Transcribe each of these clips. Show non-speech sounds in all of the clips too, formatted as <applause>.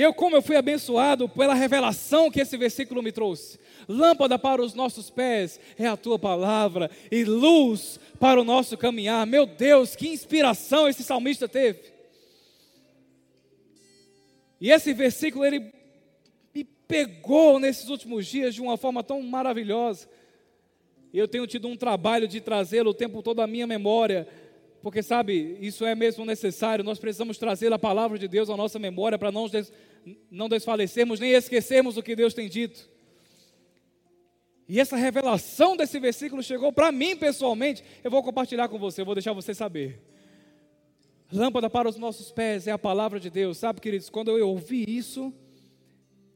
Eu, como eu fui abençoado pela revelação que esse versículo me trouxe. Lâmpada para os nossos pés é a tua palavra e luz para o nosso caminhar. Meu Deus, que inspiração esse salmista teve. E esse versículo ele me pegou nesses últimos dias de uma forma tão maravilhosa. Eu tenho tido um trabalho de trazê-lo o tempo todo à minha memória porque sabe, isso é mesmo necessário, nós precisamos trazer a palavra de Deus à nossa memória para não, des, não desfalecermos nem esquecermos o que Deus tem dito. E essa revelação desse versículo chegou para mim pessoalmente, eu vou compartilhar com você, eu vou deixar você saber. Lâmpada para os nossos pés é a palavra de Deus, sabe, queridos, quando eu ouvi isso,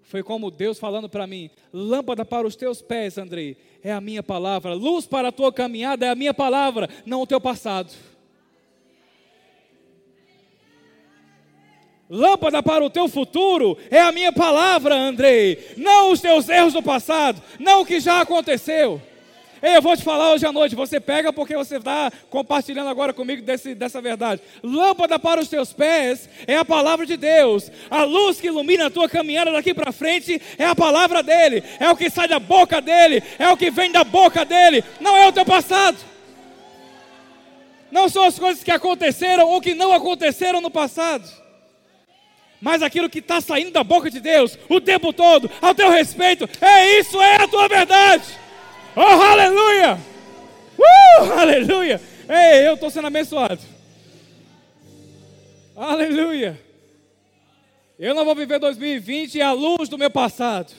foi como Deus falando para mim: lâmpada para os teus pés, Andrei, é a minha palavra, luz para a tua caminhada é a minha palavra, não o teu passado. Lâmpada para o teu futuro é a minha palavra, Andrei. Não os teus erros do passado, não o que já aconteceu. Eu vou te falar hoje à noite, você pega porque você está compartilhando agora comigo desse, dessa verdade. Lâmpada para os teus pés é a palavra de Deus. A luz que ilumina a tua caminhada daqui para frente é a palavra dele. É o que sai da boca dele, é o que vem da boca dele, não é o teu passado. Não são as coisas que aconteceram ou que não aconteceram no passado mas aquilo que está saindo da boca de Deus o tempo todo, ao teu respeito, é isso, é a tua verdade. Oh, aleluia! Uh, aleluia! Ei, eu estou sendo abençoado. Aleluia! Eu não vou viver 2020 à luz do meu passado.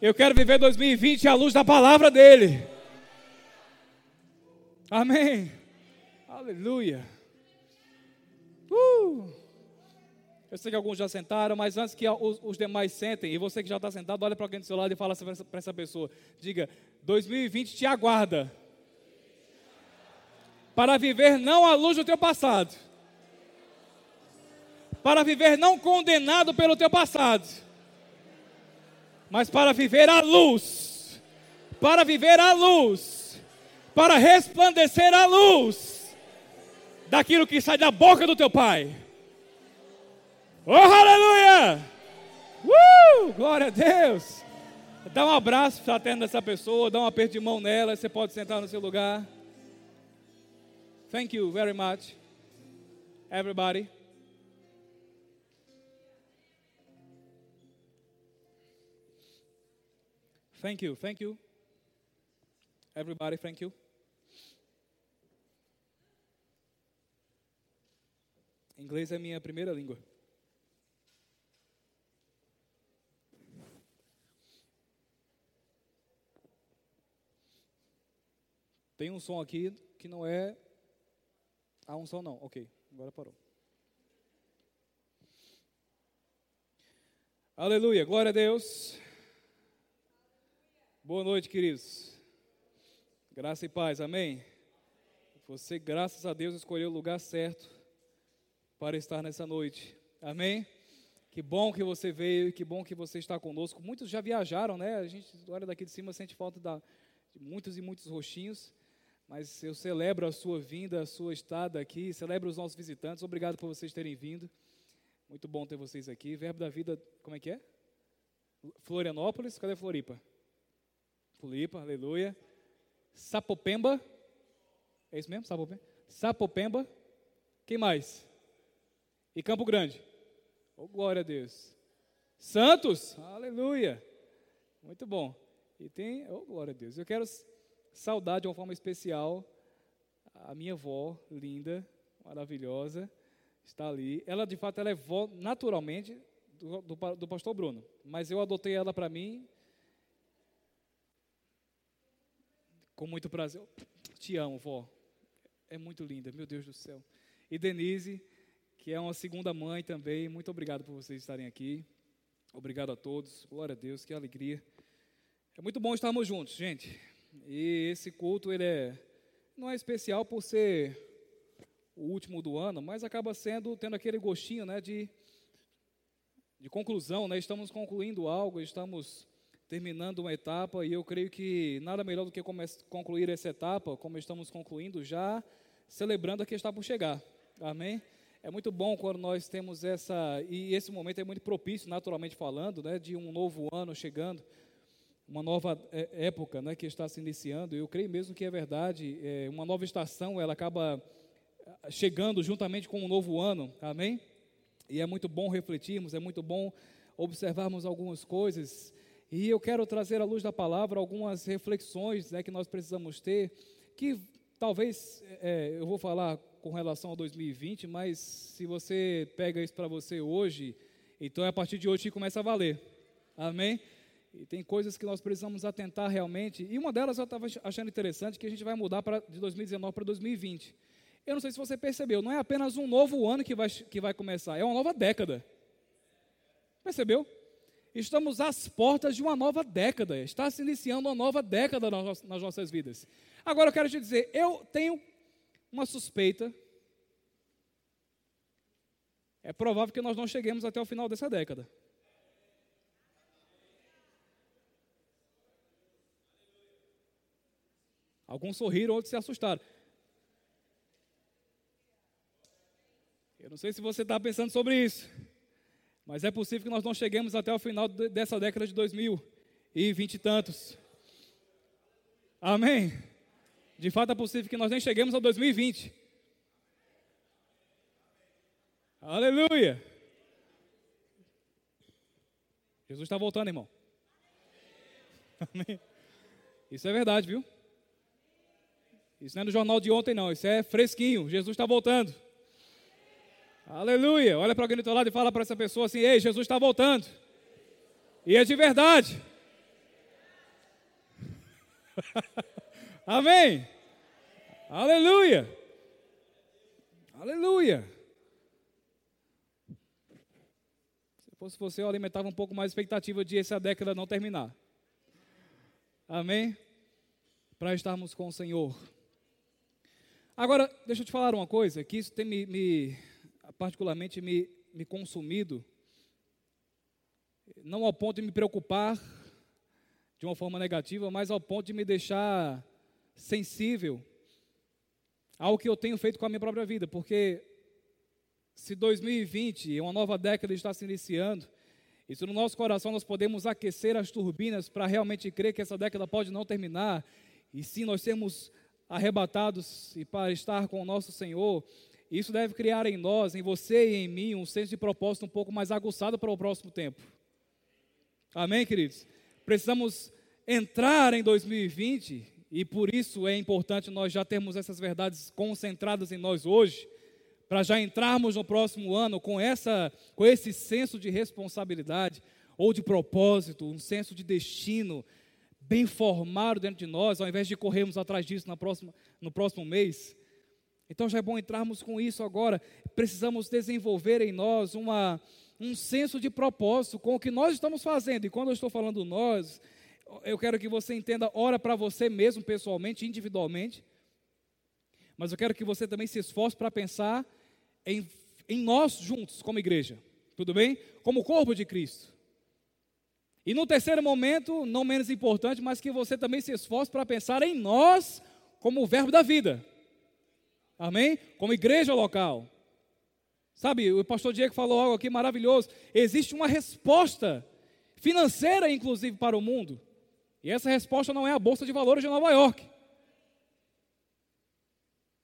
Eu quero viver 2020 à luz da palavra dele. Amém. Aleluia. Uh. Eu sei que alguns já sentaram, mas antes que os, os demais sentem, e você que já está sentado, olha para alguém do seu lado e fala para essa, essa pessoa: diga, 2020 te aguarda. Para viver não à luz do teu passado. Para viver não condenado pelo teu passado. Mas para viver à luz. Para viver à luz. Para resplandecer a luz daquilo que sai da boca do teu pai. Oh, aleluia! Uh, glória a Deus! Dá um abraço fraterno dessa pessoa, dá um aperto de mão nela, você pode sentar no seu lugar. Thank you very much, everybody. Thank you, thank you. Everybody, thank you. Inglês é minha primeira língua. Tem um som aqui que não é a um som não. Ok, agora parou. Aleluia, glória a Deus. Boa noite, queridos. Graça e paz, amém. Você, graças a Deus, escolheu o lugar certo para estar nessa noite. Amém? Que bom que você veio e que bom que você está conosco. Muitos já viajaram, né? A gente olha daqui de cima, sente falta da, de muitos e muitos roxinhos. Mas eu celebro a sua vinda, a sua estada aqui, celebro os nossos visitantes. Obrigado por vocês terem vindo. Muito bom ter vocês aqui. Verbo da vida, como é que é? Florianópolis, cadê Floripa? Floripa, aleluia. Sapopemba, é isso mesmo? Sapopemba? Sapopemba. Quem mais? E Campo Grande. Oh, glória a Deus. Santos, aleluia. Muito bom. E tem, oh, glória a Deus. Eu quero saudar de uma forma especial a minha avó, linda, maravilhosa, está ali. Ela, de fato, ela é vó naturalmente do, do, do pastor Bruno, mas eu adotei ela para mim com muito prazer. Te amo, vó. É muito linda, meu Deus do céu. E Denise, que é uma segunda mãe também, muito obrigado por vocês estarem aqui. Obrigado a todos. Glória a Deus, que alegria. É muito bom estarmos juntos, gente. E esse culto ele é não é especial por ser o último do ano, mas acaba sendo tendo aquele gostinho, né, de de conclusão, né? Estamos concluindo algo, estamos terminando uma etapa e eu creio que nada melhor do que concluir essa etapa, como estamos concluindo já, celebrando a que está por chegar. Amém? É muito bom quando nós temos essa. E esse momento é muito propício, naturalmente falando, né, de um novo ano chegando, uma nova é, época né, que está se iniciando. Eu creio mesmo que é verdade. É, uma nova estação, ela acaba ah, chegando juntamente com um novo ano. Amém? E é muito bom refletirmos, é muito bom observarmos algumas coisas. E eu quero trazer à luz da palavra algumas reflexões né, que nós precisamos ter, que talvez é, eu vou falar com relação a 2020, mas se você pega isso para você hoje, então é a partir de hoje que começa a valer. Amém? E tem coisas que nós precisamos atentar realmente. E uma delas eu estava achando interessante que a gente vai mudar pra, de 2019 para 2020. Eu não sei se você percebeu, não é apenas um novo ano que vai, que vai começar, é uma nova década. Percebeu? Estamos às portas de uma nova década. Está se iniciando uma nova década nas, nossas vidas. Agora eu quero te dizer, eu tenho uma suspeita. É provável que nós não cheguemos até o final dessa década. Alguns sorriram, outros se assustaram. Eu não sei se você está pensando sobre isso, mas é possível que nós não cheguemos até o final dessa década de 2020 e tantos. Amém? De fato, é possível que nós nem cheguemos a 2020. Aleluia! Jesus está voltando, irmão. Amém. Isso é verdade, viu? Isso não é no jornal de ontem, não. Isso é fresquinho. Jesus está voltando. Aleluia! Olha para alguém do teu lado e fala para essa pessoa assim: Ei, Jesus está voltando. E é de verdade. <laughs> Amém. Aleluia. Aleluia. Se fosse você, eu alimentava um pouco mais a expectativa de essa década não terminar. Amém? Para estarmos com o Senhor. Agora, deixa eu te falar uma coisa, que isso tem me, me particularmente me, me consumido, não ao ponto de me preocupar de uma forma negativa, mas ao ponto de me deixar sensível ao que eu tenho feito com a minha própria vida, porque se 2020, uma nova década está se iniciando, e se no nosso coração nós podemos aquecer as turbinas para realmente crer que essa década pode não terminar, e sim nós sermos arrebatados e para estar com o nosso Senhor, isso deve criar em nós, em você e em mim, um senso de propósito um pouco mais aguçado para o próximo tempo. Amém, queridos? Precisamos entrar em 2020 e por isso é importante nós já termos essas verdades concentradas em nós hoje, para já entrarmos no próximo ano com essa com esse senso de responsabilidade ou de propósito, um senso de destino bem formado dentro de nós, ao invés de corrermos atrás disso na próxima, no próximo mês. Então já é bom entrarmos com isso agora. Precisamos desenvolver em nós uma, um senso de propósito com o que nós estamos fazendo. E quando eu estou falando nós, eu quero que você entenda, ora para você mesmo pessoalmente, individualmente. Mas eu quero que você também se esforce para pensar em, em nós juntos, como igreja. Tudo bem? Como corpo de Cristo. E no terceiro momento, não menos importante, mas que você também se esforce para pensar em nós como o verbo da vida. Amém? Como igreja local. Sabe, o pastor Diego falou algo aqui maravilhoso. Existe uma resposta financeira, inclusive, para o mundo. E essa resposta não é a Bolsa de Valores de Nova York.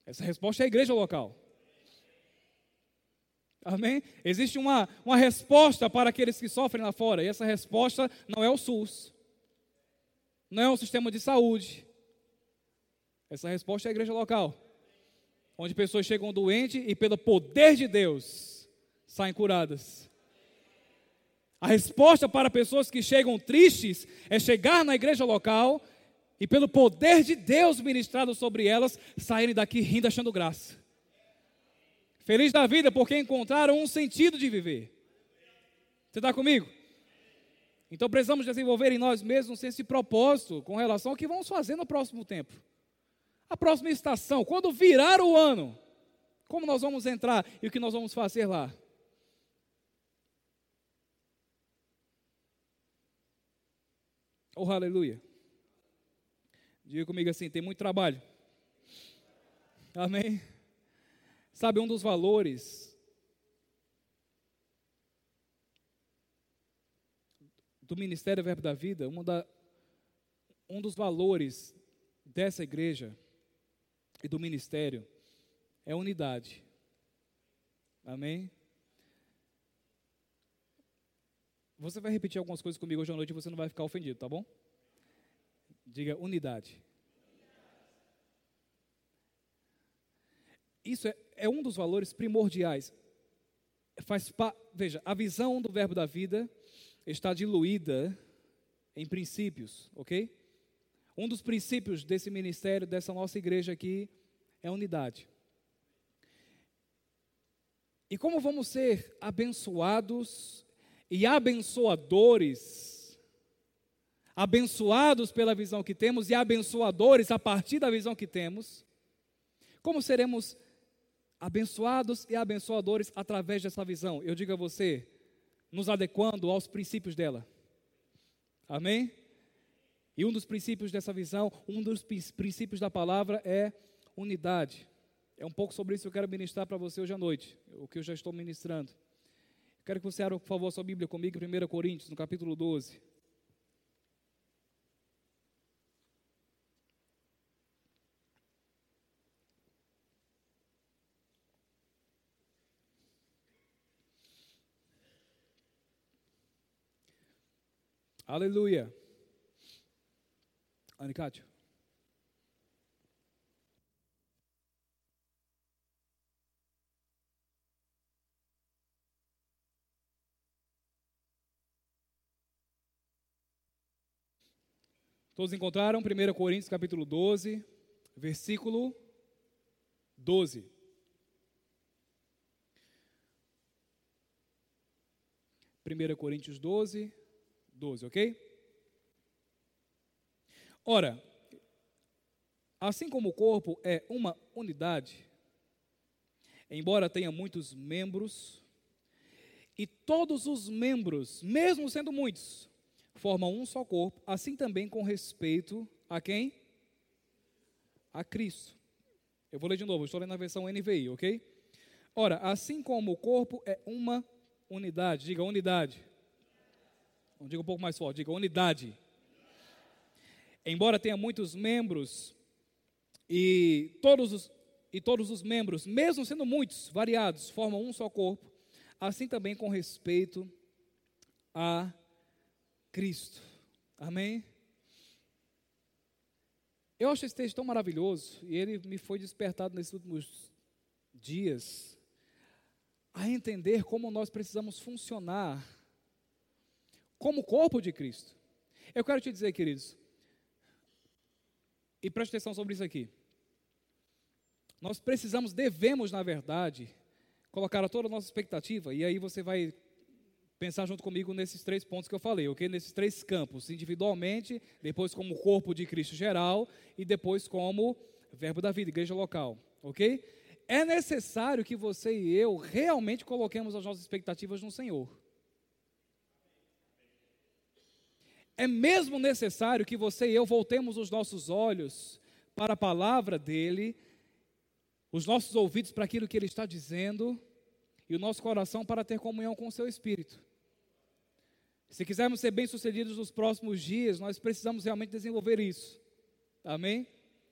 Essa resposta é a igreja local. Amém? Existe uma, uma resposta para aqueles que sofrem lá fora. E essa resposta não é o SUS. Não é o sistema de saúde. Essa resposta é a igreja local onde pessoas chegam doentes e, pelo poder de Deus, saem curadas. A resposta para pessoas que chegam tristes é chegar na igreja local e, pelo poder de Deus ministrado sobre elas, saírem daqui rindo, achando graça. Feliz da vida porque encontraram um sentido de viver. Você está comigo? Então precisamos desenvolver em nós mesmos de propósito com relação ao que vamos fazer no próximo tempo. A próxima estação, quando virar o ano, como nós vamos entrar e o que nós vamos fazer lá? Oh, aleluia. Diga comigo assim: tem muito trabalho. Amém? Sabe, um dos valores do Ministério Verbo da Vida, da, um dos valores dessa igreja e do ministério é unidade. Amém? Você vai repetir algumas coisas comigo hoje à noite e você não vai ficar ofendido, tá bom? Diga unidade. Isso é, é um dos valores primordiais. Faz pa, veja, a visão do verbo da vida está diluída em princípios, ok? Um dos princípios desse ministério, dessa nossa igreja aqui, é unidade. E como vamos ser abençoados e abençoadores, abençoados pela visão que temos e abençoadores a partir da visão que temos, como seremos abençoados e abençoadores através dessa visão? Eu digo a você, nos adequando aos princípios dela. Amém? E um dos princípios dessa visão, um dos princípios da palavra é unidade. É um pouco sobre isso que eu quero ministrar para você hoje à noite, o que eu já estou ministrando. Quero que você abra, por favor, sua Bíblia comigo, 1 Coríntios, no capítulo 12. Aleluia. Anicátio. Todos encontraram 1 Coríntios capítulo 12, versículo 12. Primeira Coríntios 12, 12, ok? Ora, assim como o corpo é uma unidade, embora tenha muitos membros, e todos os membros, mesmo sendo muitos, formam um só corpo, assim também com respeito a quem? A Cristo. Eu vou ler de novo, estou lendo na versão NVI, ok? Ora, assim como o corpo é uma unidade, diga unidade. Diga um pouco mais forte, diga unidade. Embora tenha muitos membros, e todos os, e todos os membros, mesmo sendo muitos, variados, formam um só corpo, assim também com respeito a Cristo. Amém? Eu acho esse texto tão maravilhoso e ele me foi despertado nesses últimos dias a entender como nós precisamos funcionar como corpo de Cristo. Eu quero te dizer, queridos, e preste atenção sobre isso aqui. Nós precisamos, devemos, na verdade, colocar toda a nossa expectativa, e aí você vai pensar junto comigo nesses três pontos que eu falei, ok? Nesses três campos, individualmente, depois como corpo de Cristo geral e depois como verbo da vida, igreja local, ok? É necessário que você e eu realmente coloquemos as nossas expectativas no Senhor. É mesmo necessário que você e eu voltemos os nossos olhos para a palavra dele, os nossos ouvidos para aquilo que ele está dizendo e o nosso coração para ter comunhão com o seu espírito. Se quisermos ser bem-sucedidos nos próximos dias, nós precisamos realmente desenvolver isso. Amém?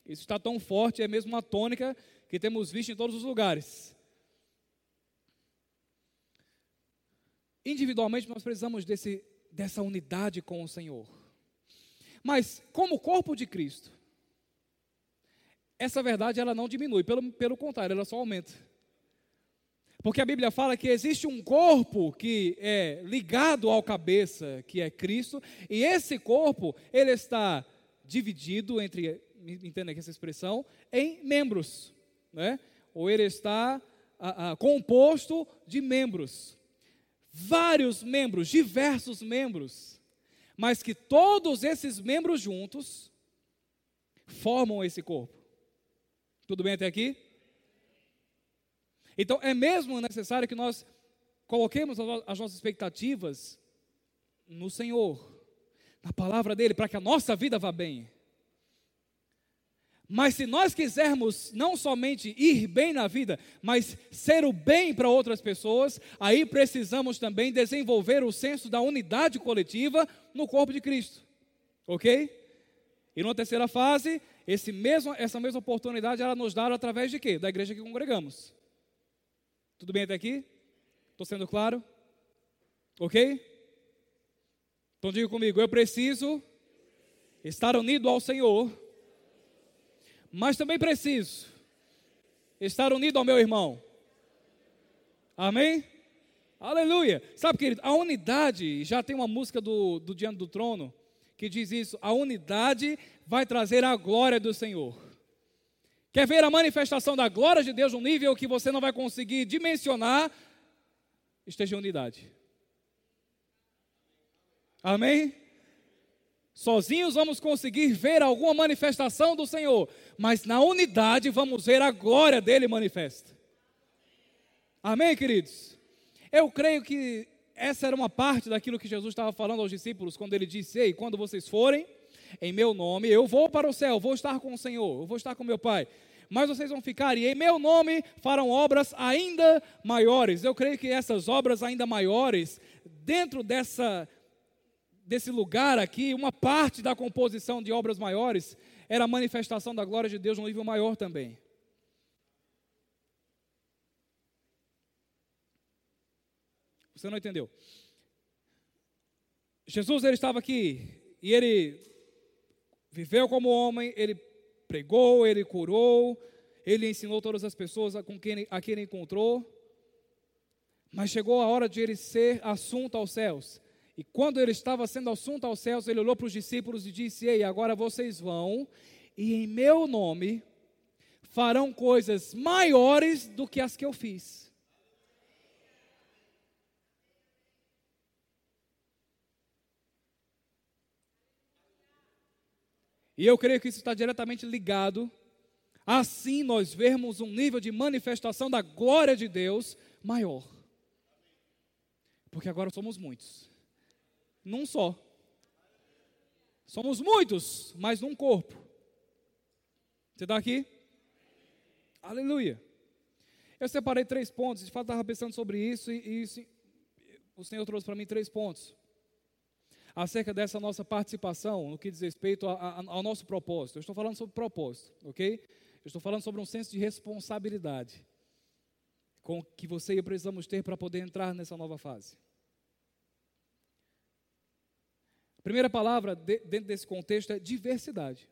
Isso está tão forte, é mesmo uma tônica que temos visto em todos os lugares. Individualmente, nós precisamos desse, dessa unidade com o Senhor. Mas, como corpo de Cristo, essa verdade ela não diminui, pelo, pelo contrário, ela só aumenta. Porque a Bíblia fala que existe um corpo que é ligado ao cabeça, que é Cristo, e esse corpo, ele está dividido entre, entenda aqui essa expressão, em membros, né? Ou ele está a, a, composto de membros. Vários membros, diversos membros, mas que todos esses membros juntos formam esse corpo. Tudo bem até aqui? Então, é mesmo necessário que nós coloquemos as nossas expectativas no Senhor, na palavra dEle, para que a nossa vida vá bem. Mas se nós quisermos não somente ir bem na vida, mas ser o bem para outras pessoas, aí precisamos também desenvolver o senso da unidade coletiva no corpo de Cristo. Ok? E numa terceira fase, esse mesmo, essa mesma oportunidade ela nos dá através de quê? Da igreja que congregamos. Tudo bem até aqui? Estou sendo claro? Ok? Então diga comigo, eu preciso estar unido ao Senhor mas também preciso estar unido ao meu irmão. Amém? Aleluia. Sabe, querido, a unidade, já tem uma música do, do Diante do Trono que diz isso: a unidade vai trazer a glória do Senhor. Quer ver a manifestação da glória de Deus num nível que você não vai conseguir dimensionar? Esteja em unidade. Amém? Sozinhos vamos conseguir ver alguma manifestação do Senhor, mas na unidade vamos ver a glória dele manifesta. Amém, queridos? Eu creio que essa era uma parte daquilo que Jesus estava falando aos discípulos quando ele disse: Ei, quando vocês forem em meu nome, eu vou para o céu, vou estar com o Senhor, eu vou estar com meu Pai. Mas vocês vão ficar e em meu nome farão obras ainda maiores. Eu creio que essas obras ainda maiores, dentro dessa desse lugar aqui, uma parte da composição de obras maiores era a manifestação da glória de Deus num nível maior também. Você não entendeu? Jesus ele estava aqui e ele viveu como homem, ele pregou, ele curou, ele ensinou todas as pessoas com quem, a quem ele encontrou. Mas chegou a hora de ele ser assunto aos céus. E quando ele estava sendo assunto aos céus, ele olhou para os discípulos e disse: Ei, agora vocês vão, e em meu nome farão coisas maiores do que as que eu fiz. E eu creio que isso está diretamente ligado. Assim nós vermos um nível de manifestação da glória de Deus maior. Porque agora somos muitos num só. Somos muitos, mas num corpo. Você está aqui? Aleluia. Eu separei três pontos, de fato estava pensando sobre isso e, e isso, o Senhor trouxe para mim três pontos. Acerca dessa nossa participação no que diz respeito a, a, ao nosso propósito. Eu estou falando sobre propósito, ok? Eu estou falando sobre um senso de responsabilidade com que você e eu precisamos ter para poder entrar nessa nova fase. Primeira palavra de, dentro desse contexto é diversidade.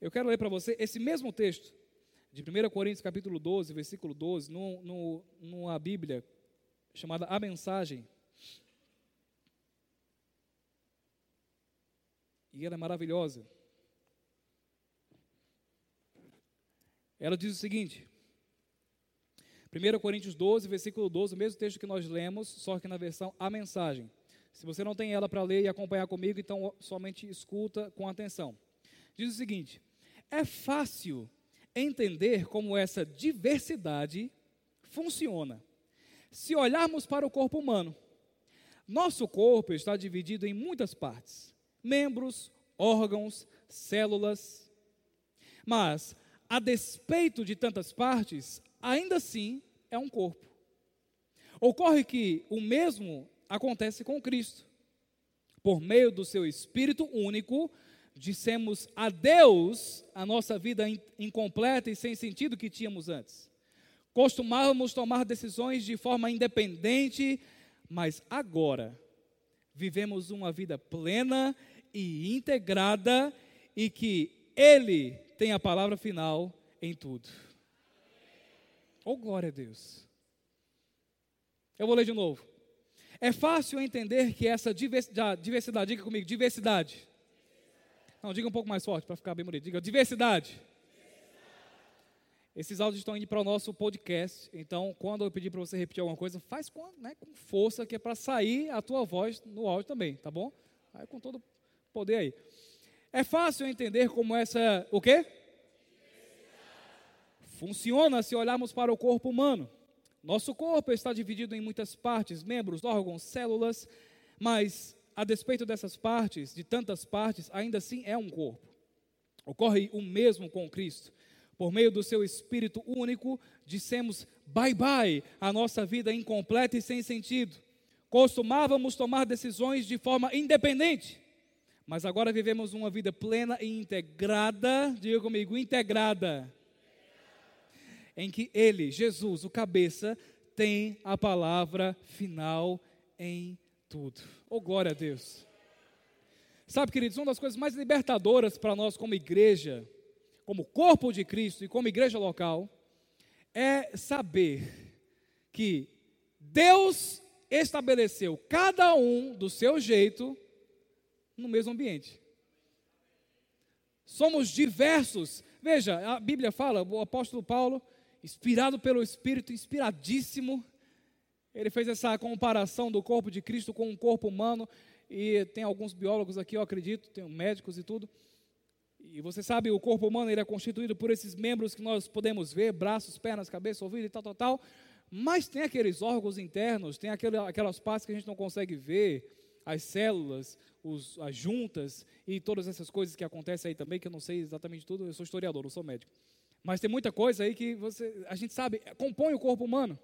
Eu quero ler para você esse mesmo texto, de 1 Coríntios capítulo 12, versículo 12, no, no, numa Bíblia chamada A Mensagem. E ela é maravilhosa. Ela diz o seguinte: 1 Coríntios 12, versículo 12, o mesmo texto que nós lemos, só que na versão A Mensagem. Se você não tem ela para ler e acompanhar comigo, então somente escuta com atenção. Diz o seguinte: É fácil entender como essa diversidade funciona. Se olharmos para o corpo humano, nosso corpo está dividido em muitas partes: membros, órgãos, células. Mas, a despeito de tantas partes, ainda assim é um corpo. Ocorre que o mesmo acontece com Cristo. Por meio do seu Espírito único, dissemos adeus à nossa vida incompleta e sem sentido que tínhamos antes. Costumávamos tomar decisões de forma independente, mas agora vivemos uma vida plena e integrada e que Ele tem a palavra final em tudo. Oh, glória a Deus. Eu vou ler de novo. É fácil entender que essa diversidade, diversidade diga comigo, diversidade. Não, diga um pouco mais forte para ficar bem bonito. Diga diversidade. Esses áudios estão indo para o nosso podcast, então quando eu pedir para você repetir alguma coisa, faz com, né, com força, que é para sair a tua voz no áudio também, tá bom? Aí com todo poder aí. É fácil entender como essa, o quê? Funciona se olharmos para o corpo humano. Nosso corpo está dividido em muitas partes, membros, órgãos, células, mas a despeito dessas partes, de tantas partes, ainda assim é um corpo. Ocorre o mesmo com Cristo. Por meio do seu Espírito único, dissemos bye bye à nossa vida incompleta e sem sentido. Costumávamos tomar decisões de forma independente, mas agora vivemos uma vida plena e integrada, diga comigo, integrada, em que Ele, Jesus, o cabeça, tem a palavra final em tudo. Oh, glória a Deus. Sabe, queridos, uma das coisas mais libertadoras para nós como igreja, como corpo de Cristo e como igreja local, é saber que Deus estabeleceu cada um do seu jeito no mesmo ambiente. Somos diversos. Veja, a Bíblia fala, o apóstolo Paulo, inspirado pelo Espírito, inspiradíssimo, ele fez essa comparação do corpo de Cristo com um corpo humano, e tem alguns biólogos aqui, eu acredito, tem médicos e tudo. E você sabe, o corpo humano ele é constituído por esses membros que nós podemos ver, braços, pernas, cabeça, ouvido e tal, tal, tal. Mas tem aqueles órgãos internos, tem aquele, aquelas partes que a gente não consegue ver, as células, os, as juntas e todas essas coisas que acontecem aí também, que eu não sei exatamente tudo, eu sou historiador, não sou médico. Mas tem muita coisa aí que você, a gente sabe, compõe o corpo humano.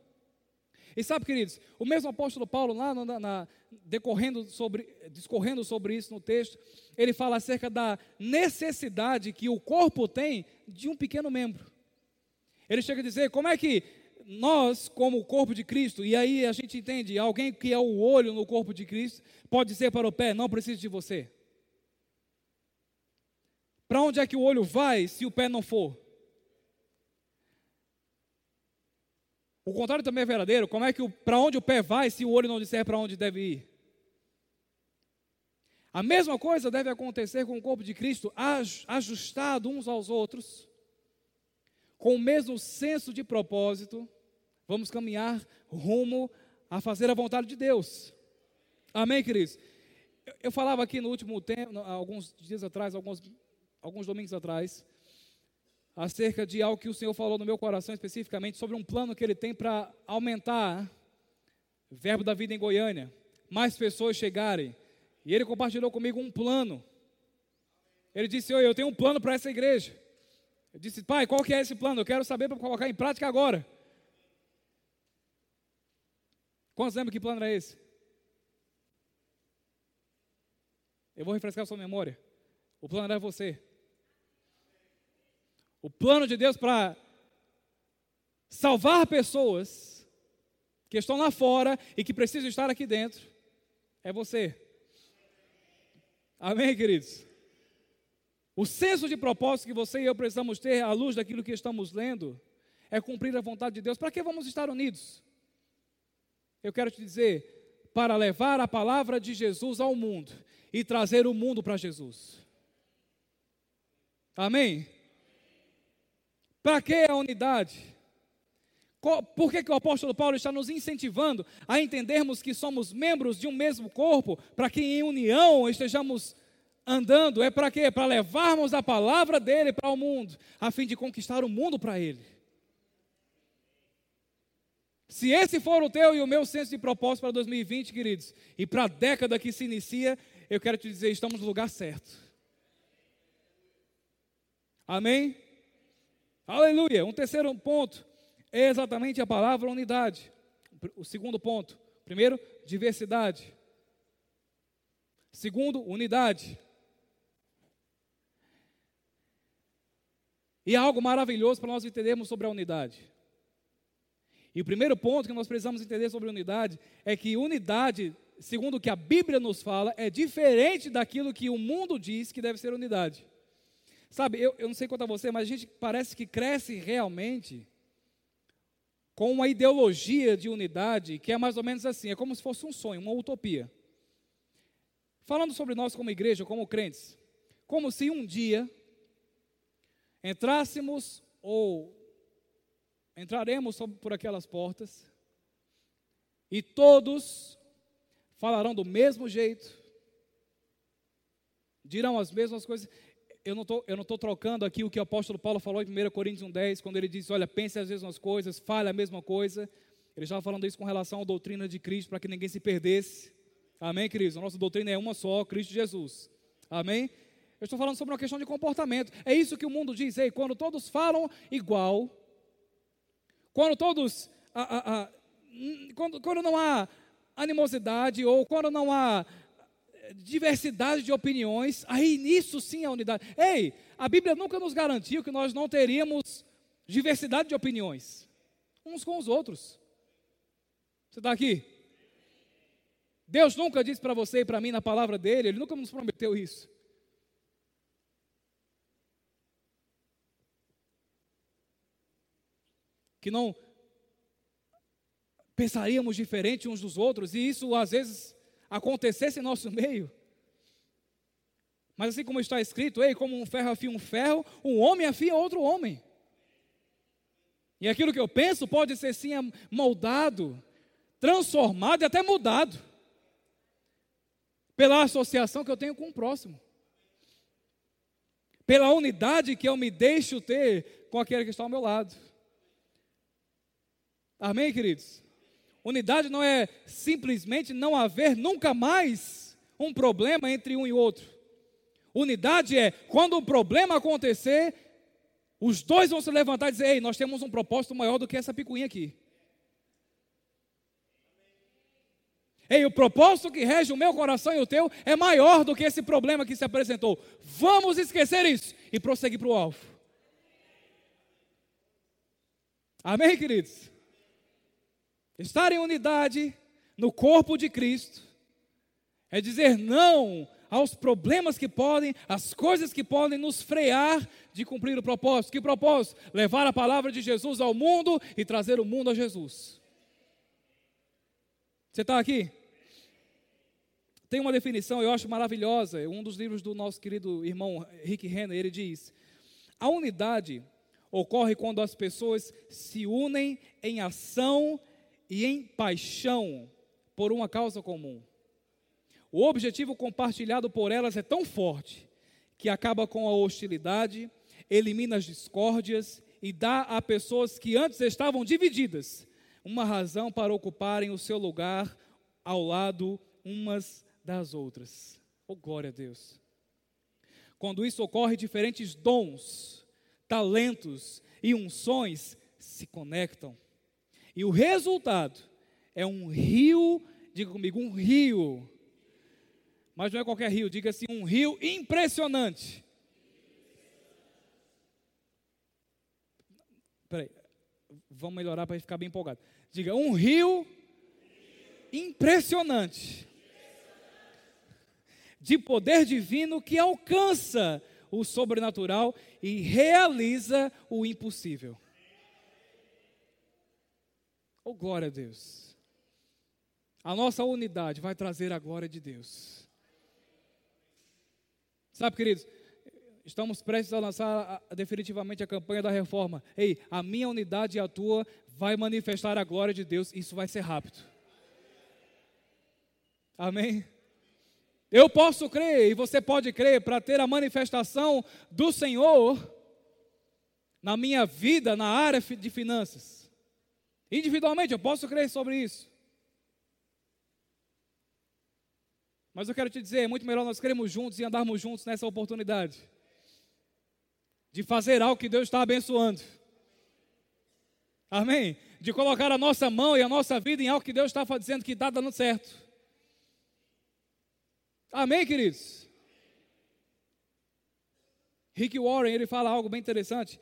E sabe, queridos, o mesmo apóstolo Paulo, lá na, na, decorrendo sobre, discorrendo sobre isso no texto, ele fala acerca da necessidade que o corpo tem de um pequeno membro. Ele chega a dizer: como é que nós, como o corpo de Cristo, e aí a gente entende, alguém que é o olho no corpo de Cristo, pode dizer para o pé: não preciso de você. Para onde é que o olho vai se o pé não for? O contrário também é verdadeiro. Como é que para onde o pé vai se o olho não disser para onde deve ir? A mesma coisa deve acontecer com o corpo de Cristo, ajustado uns aos outros, com o mesmo senso de propósito, vamos caminhar rumo a fazer a vontade de Deus. Amém, queridos? Eu, falava aqui no último tempo, alguns dias atrás, alguns, alguns domingos atrás, acerca de algo que o Senhor falou no meu coração especificamente sobre um plano que Ele tem para aumentar Verbo da Vida em Goiânia, mais pessoas chegarem. E Ele compartilhou comigo um plano. Ele disse: Oi, eu tenho um plano para essa igreja. Eu disse: Pai, qual que é esse plano? Eu quero saber para colocar em prática agora. Quantos lembram que plano era esse? Eu vou refrescar a sua memória. O plano era você. O plano de Deus para salvar pessoas que estão lá fora e que precisam estar aqui dentro é você. Amém, queridos? O senso de propósito que você e eu precisamos ter à luz daquilo que estamos lendo é cumprir a vontade de Deus. Para que vamos estar unidos? Eu quero te dizer, para levar a palavra de Jesus ao mundo e trazer o mundo para Jesus. Amém? Para que a unidade? Por que, que o apóstolo Paulo está nos incentivando a entendermos que somos membros de um mesmo corpo, para que em união estejamos andando? É para quê? Para levarmos a palavra dele para o mundo, a fim de conquistar o mundo para ele. Se esse for o teu e o meu senso de propósito para 2020, queridos, e para a década que se inicia, eu quero te dizer, estamos no lugar certo. Amém? Aleluia. Um terceiro ponto é exatamente a palavra unidade. O segundo ponto. Primeiro, diversidade. Segundo, unidade. E há algo maravilhoso para nós entendermos sobre a unidade. E o primeiro ponto que nós precisamos entender sobre unidade é que unidade, segundo o que a Bíblia nos fala, é diferente daquilo que o mundo diz que deve ser unidade. Sabe, eu, eu não sei quanto a você, mas a gente parece que cresce realmente com uma ideologia de unidade que é mais ou menos assim, é como se fosse um sonho, uma utopia. Falando sobre nós como igreja, como crentes, como se um dia entrássemos ou entraremos por aquelas portas e todos falarão do mesmo jeito, dirão as mesmas coisas eu não estou trocando aqui o que o apóstolo Paulo falou em 1 Coríntios 1,10, quando ele diz: Olha, pense as mesmas coisas, fale a mesma coisa. Ele estava falando isso com relação à doutrina de Cristo, para que ninguém se perdesse. Amém, queridos? A nossa doutrina é uma só, Cristo Jesus. Amém? Eu estou falando sobre uma questão de comportamento. É isso que o mundo diz. Ei, quando todos falam igual, quando todos. quando, quando não há animosidade ou quando não há diversidade de opiniões, aí nisso sim a unidade. Ei, a Bíblia nunca nos garantiu que nós não teríamos diversidade de opiniões, uns com os outros. Você está aqui? Deus nunca disse para você e para mim na palavra dele, Ele nunca nos prometeu isso. Que não pensaríamos diferente uns dos outros, e isso às vezes acontecesse em nosso meio. Mas assim como está escrito, ei, como um ferro afia um ferro, um homem afia outro homem. E aquilo que eu penso pode ser sim moldado, transformado e até mudado pela associação que eu tenho com o próximo, pela unidade que eu me deixo ter com aquele que está ao meu lado. Amém, queridos? Unidade não é simplesmente não haver nunca mais um problema entre um e outro. Unidade é quando um problema acontecer, os dois vão se levantar e dizer: Ei, nós temos um propósito maior do que essa picuinha aqui. Ei, o propósito que rege o meu coração e o teu é maior do que esse problema que se apresentou. Vamos esquecer isso e prosseguir para o alvo. Amém, queridos? Estar em unidade no corpo de Cristo é dizer não aos problemas que podem, às coisas que podem nos frear de cumprir o propósito. Que propósito? Levar a palavra de Jesus ao mundo e trazer o mundo a Jesus. Você está aqui? Tem uma definição, eu acho maravilhosa, um dos livros do nosso querido irmão Rick Renner, ele diz: a unidade ocorre quando as pessoas se unem em ação e em paixão por uma causa comum. O objetivo compartilhado por elas é tão forte que acaba com a hostilidade, elimina as discórdias e dá a pessoas que antes estavam divididas uma razão para ocuparem o seu lugar ao lado umas das outras. Oh, glória a Deus. Quando isso ocorre, diferentes dons, talentos e unções se conectam. E o resultado é um rio, diga comigo, um rio. Mas não é qualquer rio, diga assim, um rio impressionante. Peraí, vamos melhorar para ficar bem empolgado. Diga, um rio impressionante de poder divino que alcança o sobrenatural e realiza o impossível. Oh, glória a Deus. A nossa unidade vai trazer a glória de Deus. Sabe, queridos, estamos prestes a lançar definitivamente a campanha da reforma. Ei, a minha unidade e a tua vai manifestar a glória de Deus. Isso vai ser rápido. Amém? Eu posso crer e você pode crer para ter a manifestação do Senhor na minha vida, na área de finanças. Individualmente, eu posso crer sobre isso. Mas eu quero te dizer, é muito melhor nós cremos juntos e andarmos juntos nessa oportunidade de fazer algo que Deus está abençoando. Amém? De colocar a nossa mão e a nossa vida em algo que Deus está dizendo que está dando certo. Amém, queridos? Rick Warren, ele fala algo bem interessante.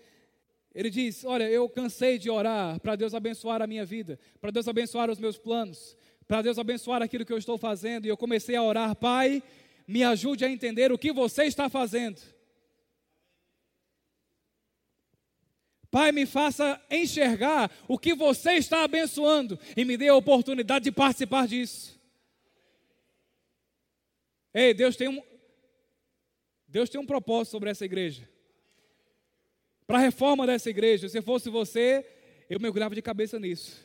Ele diz: Olha, eu cansei de orar para Deus abençoar a minha vida, para Deus abençoar os meus planos, para Deus abençoar aquilo que eu estou fazendo. E eu comecei a orar, Pai, me ajude a entender o que você está fazendo. Pai, me faça enxergar o que você está abençoando e me dê a oportunidade de participar disso. Ei, Deus tem um Deus tem um propósito sobre essa igreja para a reforma dessa igreja. Se fosse você, eu mergulhava de cabeça nisso.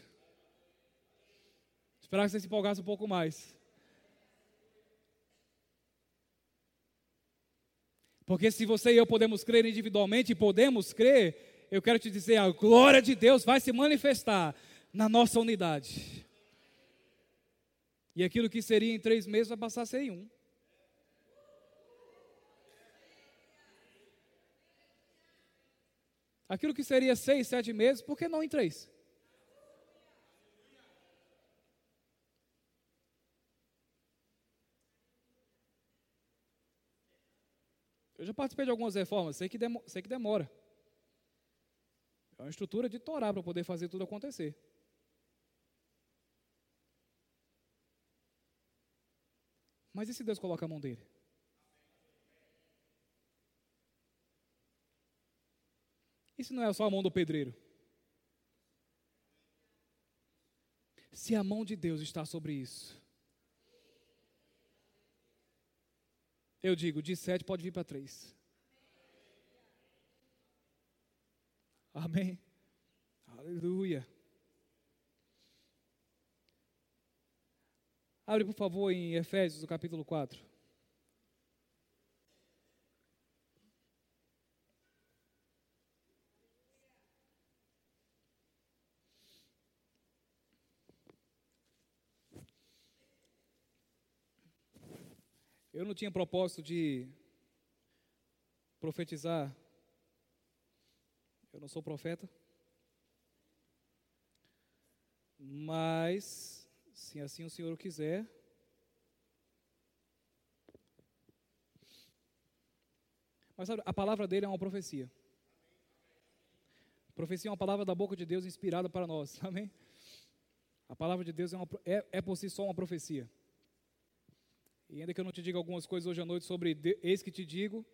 Esperar que você se empolgasse um pouco mais. Porque se você e eu podemos crer individualmente, e podemos crer, eu quero te dizer, a glória de Deus vai se manifestar na nossa unidade. E aquilo que seria em três meses vai passar a ser em um. Aquilo que seria seis, sete meses, por que não em três? Eu já participei de algumas reformas, sei que, demo, sei que demora. É uma estrutura de Torá para poder fazer tudo acontecer. Mas e se Deus coloca a mão dele? Se não é só a mão do pedreiro? Se a mão de Deus está sobre isso, eu digo, de sete pode vir para três. Amém. Aleluia. Abre, por favor, em Efésios, o capítulo 4. Eu não tinha propósito de profetizar. Eu não sou profeta. Mas, se assim o Senhor quiser, Mas sabe, a palavra dele é uma profecia. Profecia é uma palavra da boca de Deus inspirada para nós. <laughs> Amém? A palavra de Deus é, uma, é, é por si só uma profecia. E ainda que eu não te diga algumas coisas hoje à noite sobre eis que te digo,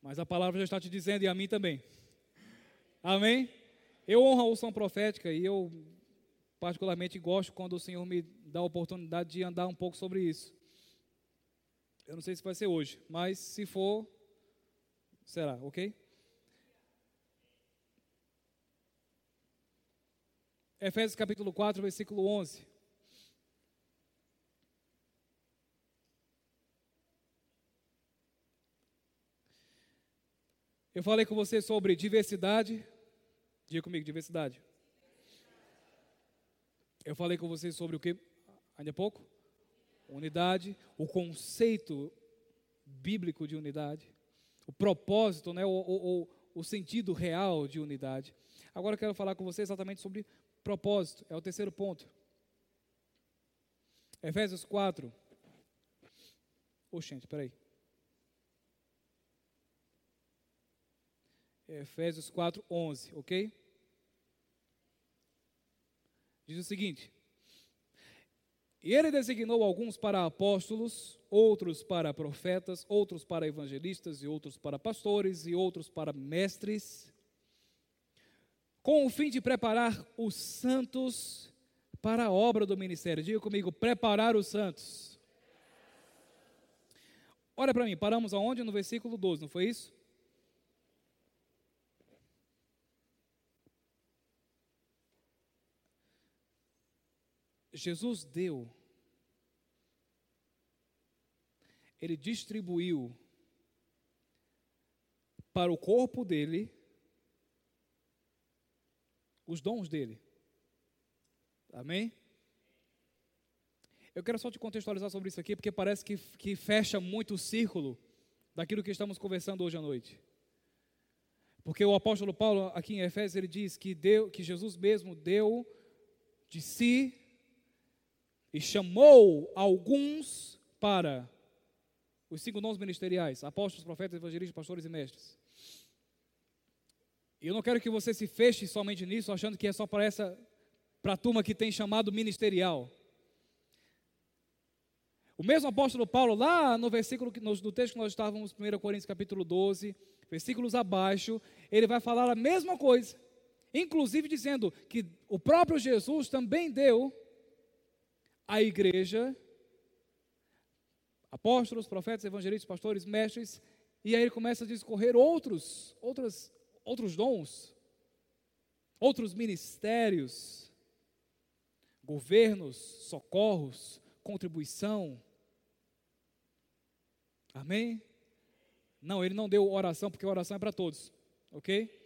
mas a palavra já está te dizendo e a mim também. Amém? Eu honro a unção profética e eu particularmente gosto quando o Senhor me dá a oportunidade de andar um pouco sobre isso. Eu não sei se vai ser hoje, mas se for, será, ok? Efésios capítulo 4, versículo 11. Eu falei com você sobre diversidade. Diga comigo, diversidade. Eu falei com você sobre o que? Ainda pouco? Unidade, o conceito bíblico de unidade, o propósito, né, o, o, o sentido real de unidade. Agora eu quero falar com você exatamente sobre propósito, é o terceiro ponto. Efésios 4. Oxente, peraí. Efésios 4, 11, ok? Diz o seguinte: E ele designou alguns para apóstolos, outros para profetas, outros para evangelistas, e outros para pastores, e outros para mestres, com o fim de preparar os santos para a obra do ministério. Diga comigo: preparar os santos. Olha para mim, paramos aonde? No versículo 12, não foi isso? Jesus deu, ele distribuiu para o corpo dele os dons dele. Amém? Eu quero só te contextualizar sobre isso aqui, porque parece que, que fecha muito o círculo daquilo que estamos conversando hoje à noite. Porque o apóstolo Paulo, aqui em Efésios, ele diz que, deu, que Jesus mesmo deu de si e chamou alguns para os cinco dons ministeriais: apóstolos, profetas, evangelistas, pastores e mestres. E eu não quero que você se feche somente nisso, achando que é só para essa para a turma que tem chamado ministerial. O mesmo apóstolo Paulo, lá no versículo no texto que nós estávamos, 1 Coríntios capítulo 12, versículos abaixo, ele vai falar a mesma coisa, inclusive dizendo que o próprio Jesus também deu a igreja, apóstolos, profetas, evangelistas, pastores, mestres, e aí ele começa a discorrer outros, outros, outros dons, outros ministérios, governos, socorros, contribuição. Amém? Não, ele não deu oração, porque oração é para todos, ok?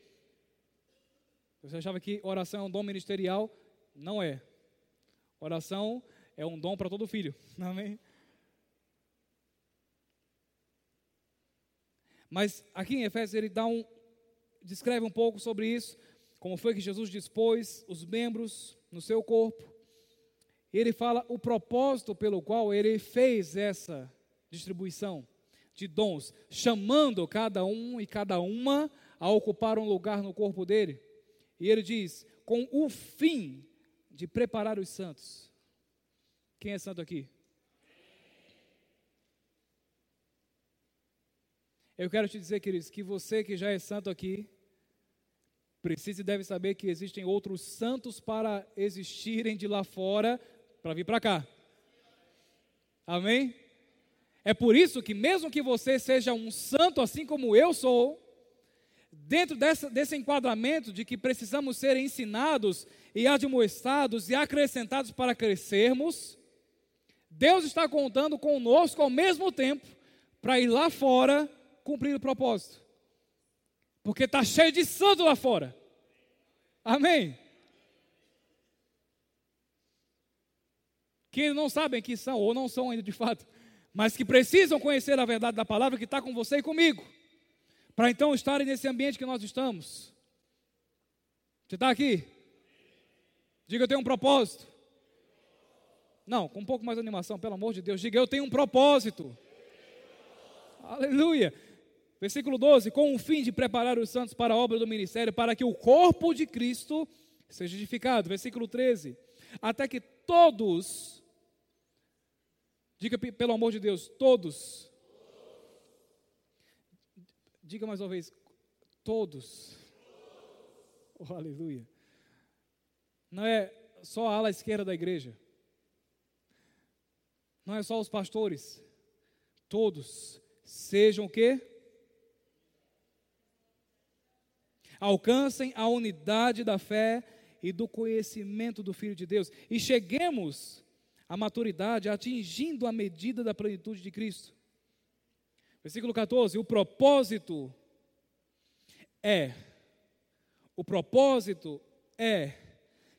Você achava que oração é um dom ministerial? Não é. Oração é um dom para todo filho. Amém? Mas aqui em Efésios ele dá um, descreve um pouco sobre isso, como foi que Jesus dispôs os membros no seu corpo. Ele fala o propósito pelo qual ele fez essa distribuição de dons, chamando cada um e cada uma a ocupar um lugar no corpo dele. E ele diz: com o fim de preparar os santos. Quem é santo aqui? Eu quero te dizer, queridos, que você que já é santo aqui, precisa e deve saber que existem outros santos para existirem de lá fora para vir para cá. Amém? É por isso que, mesmo que você seja um santo assim como eu sou, dentro dessa, desse enquadramento de que precisamos ser ensinados e admoestados e acrescentados para crescermos, Deus está contando conosco ao mesmo tempo para ir lá fora cumprir o propósito. Porque está cheio de santo lá fora. Amém? Que não sabem que são, ou não são ainda de fato, mas que precisam conhecer a verdade da palavra que está com você e comigo, para então estarem nesse ambiente que nós estamos. Você está aqui? Diga, eu tenho um propósito. Não, com um pouco mais de animação, pelo amor de Deus. Diga, eu tenho um propósito. Aleluia. Versículo 12: Com o fim de preparar os santos para a obra do ministério, para que o corpo de Cristo seja edificado. Versículo 13: Até que todos, diga pelo amor de Deus, todos, diga mais uma vez, todos, oh, aleluia. Não é só a ala esquerda da igreja, não é só os pastores, todos sejam o quê? alcancem a unidade da fé e do conhecimento do Filho de Deus e cheguemos à maturidade, atingindo a medida da plenitude de Cristo. Versículo 14: o propósito é, o propósito é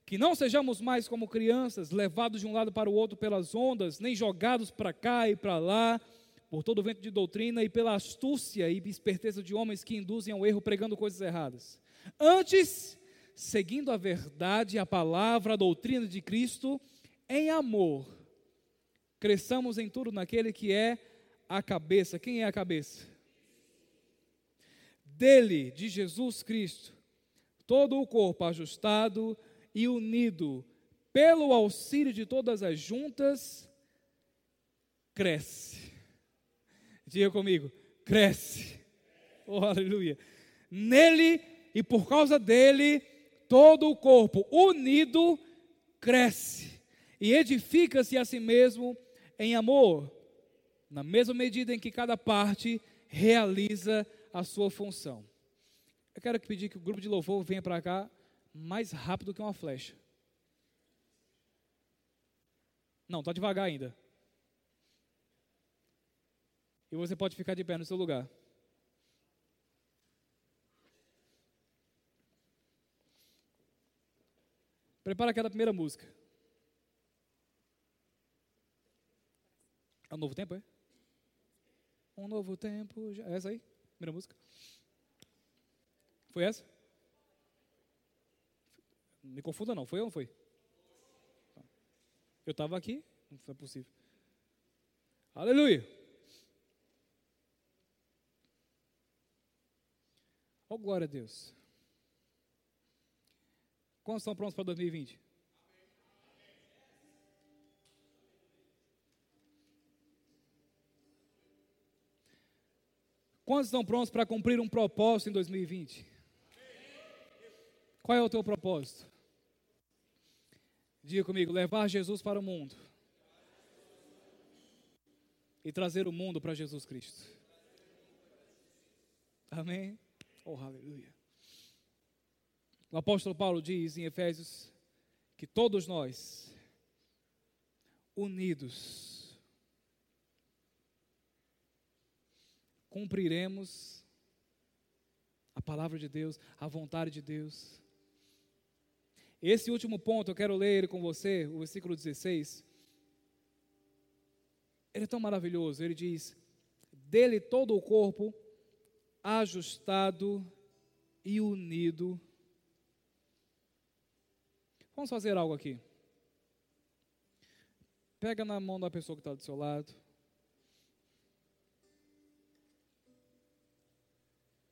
que não sejamos mais como crianças, levados de um lado para o outro pelas ondas, nem jogados para cá e para lá, por todo o vento de doutrina e pela astúcia e esperteza de homens que induzem ao erro pregando coisas erradas. Antes, seguindo a verdade, a palavra, a doutrina de Cristo, em amor, cresçamos em tudo naquele que é a cabeça. Quem é a cabeça? Dele, de Jesus Cristo, todo o corpo ajustado e unido pelo auxílio de todas as juntas, cresce Diga comigo, cresce. Oh, aleluia. Nele e por causa dele, todo o corpo unido cresce e edifica-se a si mesmo em amor, na mesma medida em que cada parte realiza a sua função. Eu quero pedir que o grupo de louvor venha para cá mais rápido que uma flecha. Não, está devagar ainda. E você pode ficar de pé no seu lugar. Prepara aquela primeira música. É um novo tempo, é? Um novo tempo. Já. É essa aí? Primeira música? Foi essa? Me confunda não, foi ou não foi? Eu estava aqui, não foi possível. Aleluia. Oh, glória a Deus. Quantos estão prontos para 2020? Quantos estão prontos para cumprir um propósito em 2020? Qual é o teu propósito? Diga comigo: levar Jesus para o mundo e trazer o mundo para Jesus Cristo. Amém? Oh, aleluia. O apóstolo Paulo diz em Efésios que todos nós, unidos, cumpriremos a palavra de Deus, a vontade de Deus. Esse último ponto eu quero ler com você, o versículo 16. Ele é tão maravilhoso. Ele diz: dele todo o corpo ajustado e unido. Vamos fazer algo aqui. Pega na mão da pessoa que está do seu lado.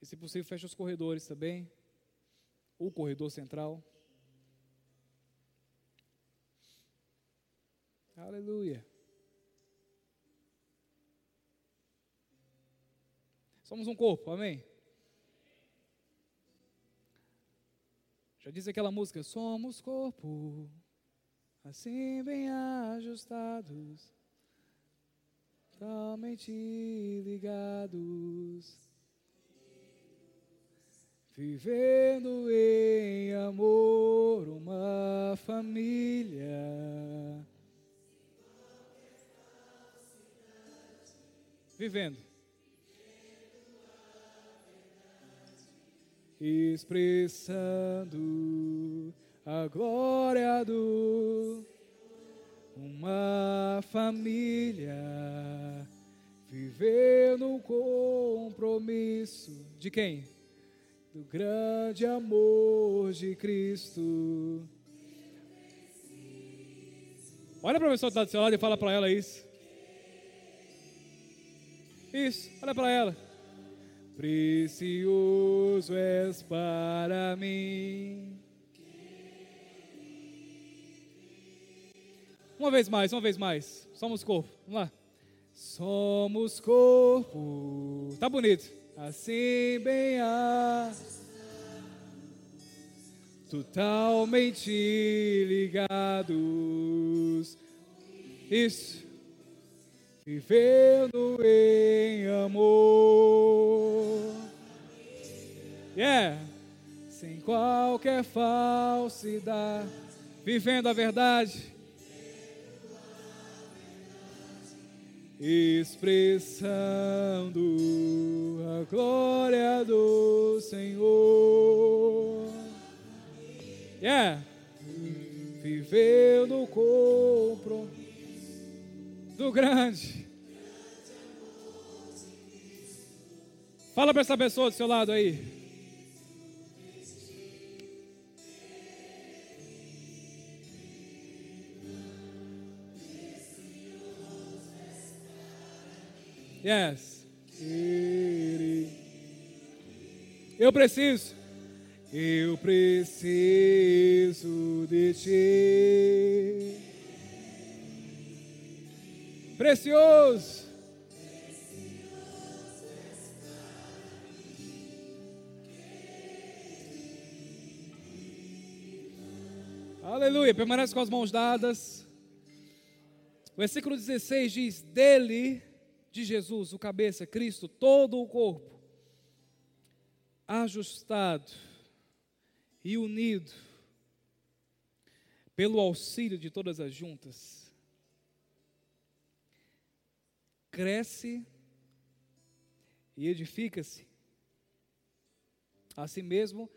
E se possível, feche os corredores também. O corredor central. Aleluia. Somos um corpo, amém? Já diz aquela música: Somos corpo, assim bem ajustados, totalmente ligados, vivendo em amor uma família. Vivendo. expressando a glória do uma família vivendo no compromisso de quem? Do grande amor de Cristo. Olha para a pessoa que está do seu lado e fala para ela isso. Isso, olha para ela. Precioso és para mim. Uma vez mais, uma vez mais. Somos corpo. Vamos lá. Somos corpo. Tá bonito. Assim bem a totalmente ligados. Isso vivendo em amor. Yeah. Sem qualquer falsidade, vivendo a verdade. Expressando a glória do Senhor. Yeah. Viveu no compromisso do grande. Fala para essa pessoa do seu lado aí. Yes. Eu preciso. Eu preciso de ti. Precioso. Aleluia. Permanece com as mãos dadas. Versículo 16 diz: Dele, de Jesus, o cabeça, Cristo, todo o corpo, ajustado e unido pelo auxílio de todas as juntas cresce e edifica-se a si mesmo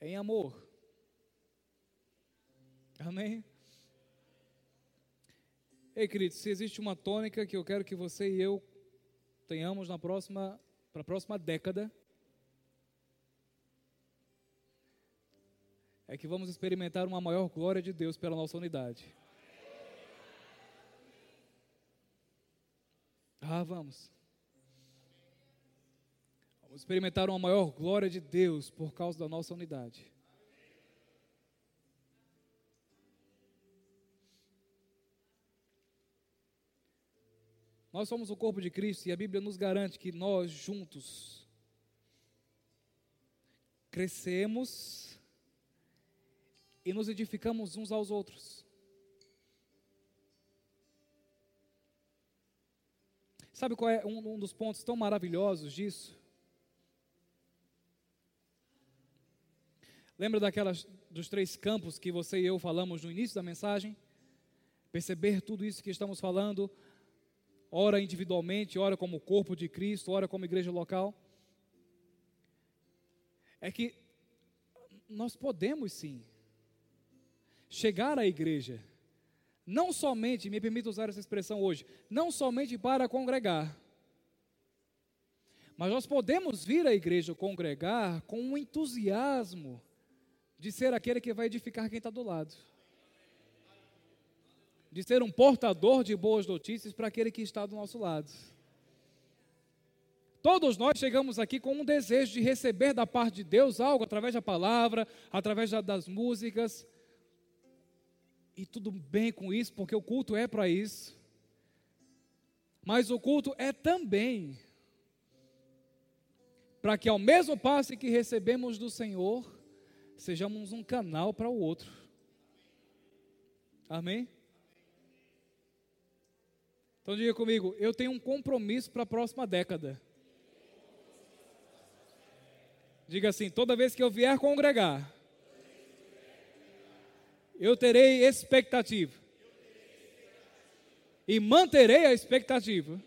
em amor. Amém? Ei, queridos, se existe uma tônica que eu quero que você e eu tenhamos na próxima, para a próxima década, é que vamos experimentar uma maior glória de Deus pela nossa unidade. Ah, vamos. Vamos experimentar uma maior glória de Deus por causa da nossa unidade. Nós somos o corpo de Cristo e a Bíblia nos garante que nós juntos crescemos e nos edificamos uns aos outros. Sabe qual é um, um dos pontos tão maravilhosos disso? Lembra daquelas dos três campos que você e eu falamos no início da mensagem? Perceber tudo isso que estamos falando, ora individualmente, ora como corpo de Cristo, ora como igreja local. É que nós podemos sim chegar à igreja não somente, me permita usar essa expressão hoje, não somente para congregar, mas nós podemos vir à igreja congregar com um entusiasmo de ser aquele que vai edificar quem está do lado. De ser um portador de boas notícias para aquele que está do nosso lado. Todos nós chegamos aqui com um desejo de receber da parte de Deus algo através da palavra, através das músicas. E tudo bem com isso, porque o culto é para isso. Mas o culto é também para que ao mesmo passo que recebemos do Senhor, sejamos um canal para o outro. Amém? Então diga comigo, eu tenho um compromisso para a próxima década. Diga assim: toda vez que eu vier congregar, eu terei expectativa. E manterei a expectativa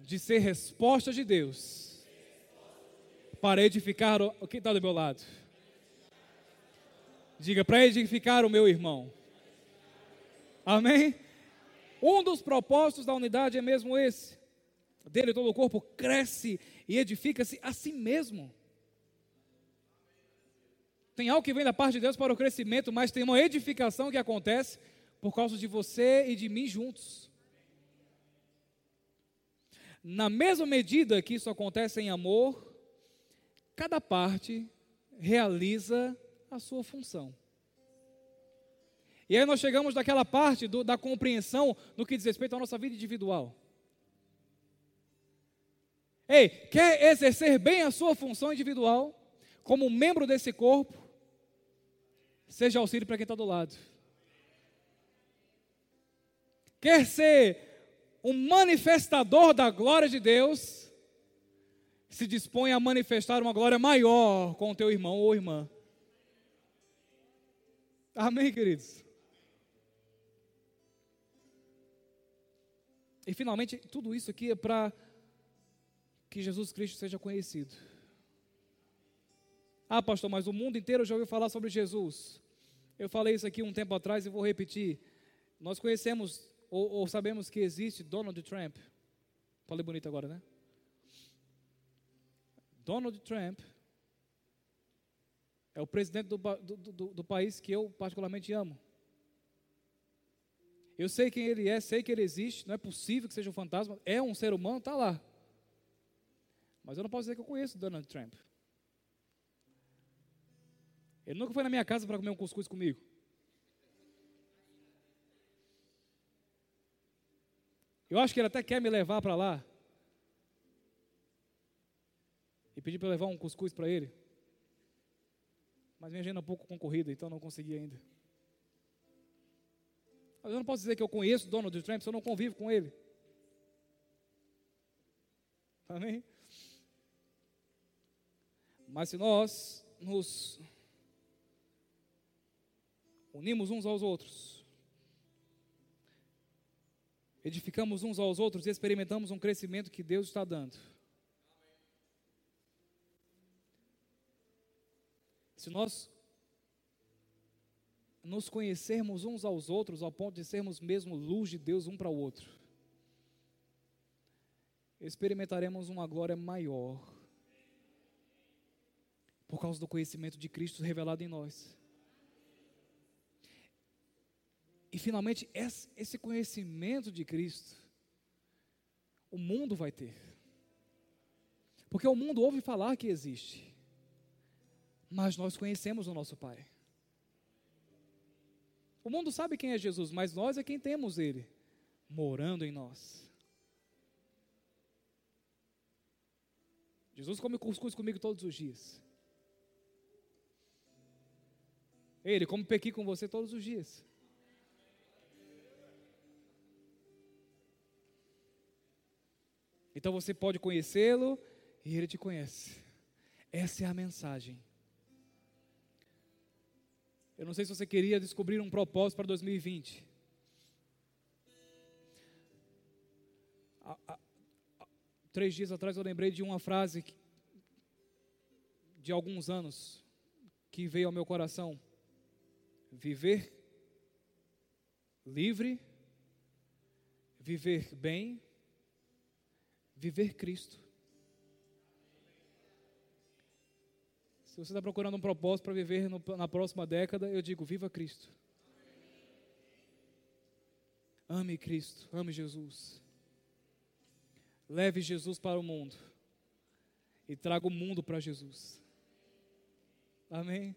de ser resposta de Deus para edificar o que está do meu lado. Diga para edificar o meu irmão. Amém? Um dos propósitos da unidade é mesmo esse. Dele todo o corpo cresce e edifica-se a si mesmo. Tem algo que vem da parte de Deus para o crescimento, mas tem uma edificação que acontece por causa de você e de mim juntos. Na mesma medida que isso acontece em amor, cada parte realiza a sua função. E aí nós chegamos daquela parte do, da compreensão no que diz respeito à nossa vida individual. Ei, quer exercer bem a sua função individual, como membro desse corpo, seja auxílio para quem está do lado. Quer ser um manifestador da glória de Deus, se dispõe a manifestar uma glória maior com o teu irmão ou irmã. Amém, queridos? E finalmente, tudo isso aqui é para que Jesus Cristo seja conhecido. Ah, pastor, mas o mundo inteiro já ouviu falar sobre Jesus. Eu falei isso aqui um tempo atrás e vou repetir. Nós conhecemos ou, ou sabemos que existe Donald Trump? Falei bonito agora, né? Donald Trump é o presidente do, do, do, do, país que eu particularmente amo. Eu sei quem ele é, sei que ele existe, não é possível que seja um fantasma, é um ser humano, está lá. Mas eu não posso dizer que eu conheço Donald Trump. Ele nunca foi na minha casa para comer um cuscuz comigo. Eu acho que ele até quer me levar para lá. E pedir para levar um cuscuz para ele. Mas minha agenda é um pouco concorrida, então não consegui ainda. Mas eu não posso dizer que eu conheço Donald Trump se eu não convivo com ele. Amém? Mas se nós nos unimos uns aos outros, edificamos uns aos outros e experimentamos um crescimento que Deus está dando. Se nós nos conhecermos uns aos outros ao ponto de sermos mesmo luz de Deus um para o outro, experimentaremos uma glória maior por causa do conhecimento de Cristo revelado em nós. E finalmente, esse conhecimento de Cristo, o mundo vai ter. Porque o mundo ouve falar que existe, mas nós conhecemos o nosso Pai. O mundo sabe quem é Jesus, mas nós é quem temos Ele morando em nós. Jesus come cuscuz comigo todos os dias. Ele come pequi com você todos os dias. Então você pode conhecê-lo e ele te conhece. Essa é a mensagem. Eu não sei se você queria descobrir um propósito para 2020. Há, há, há, três dias atrás eu lembrei de uma frase que, de alguns anos que veio ao meu coração: Viver livre, viver bem, viver Cristo. Se você está procurando um propósito para viver no, na próxima década, eu digo: viva Cristo. Ame Cristo, ame Jesus. Leve Jesus para o mundo e traga o mundo para Jesus. Amém?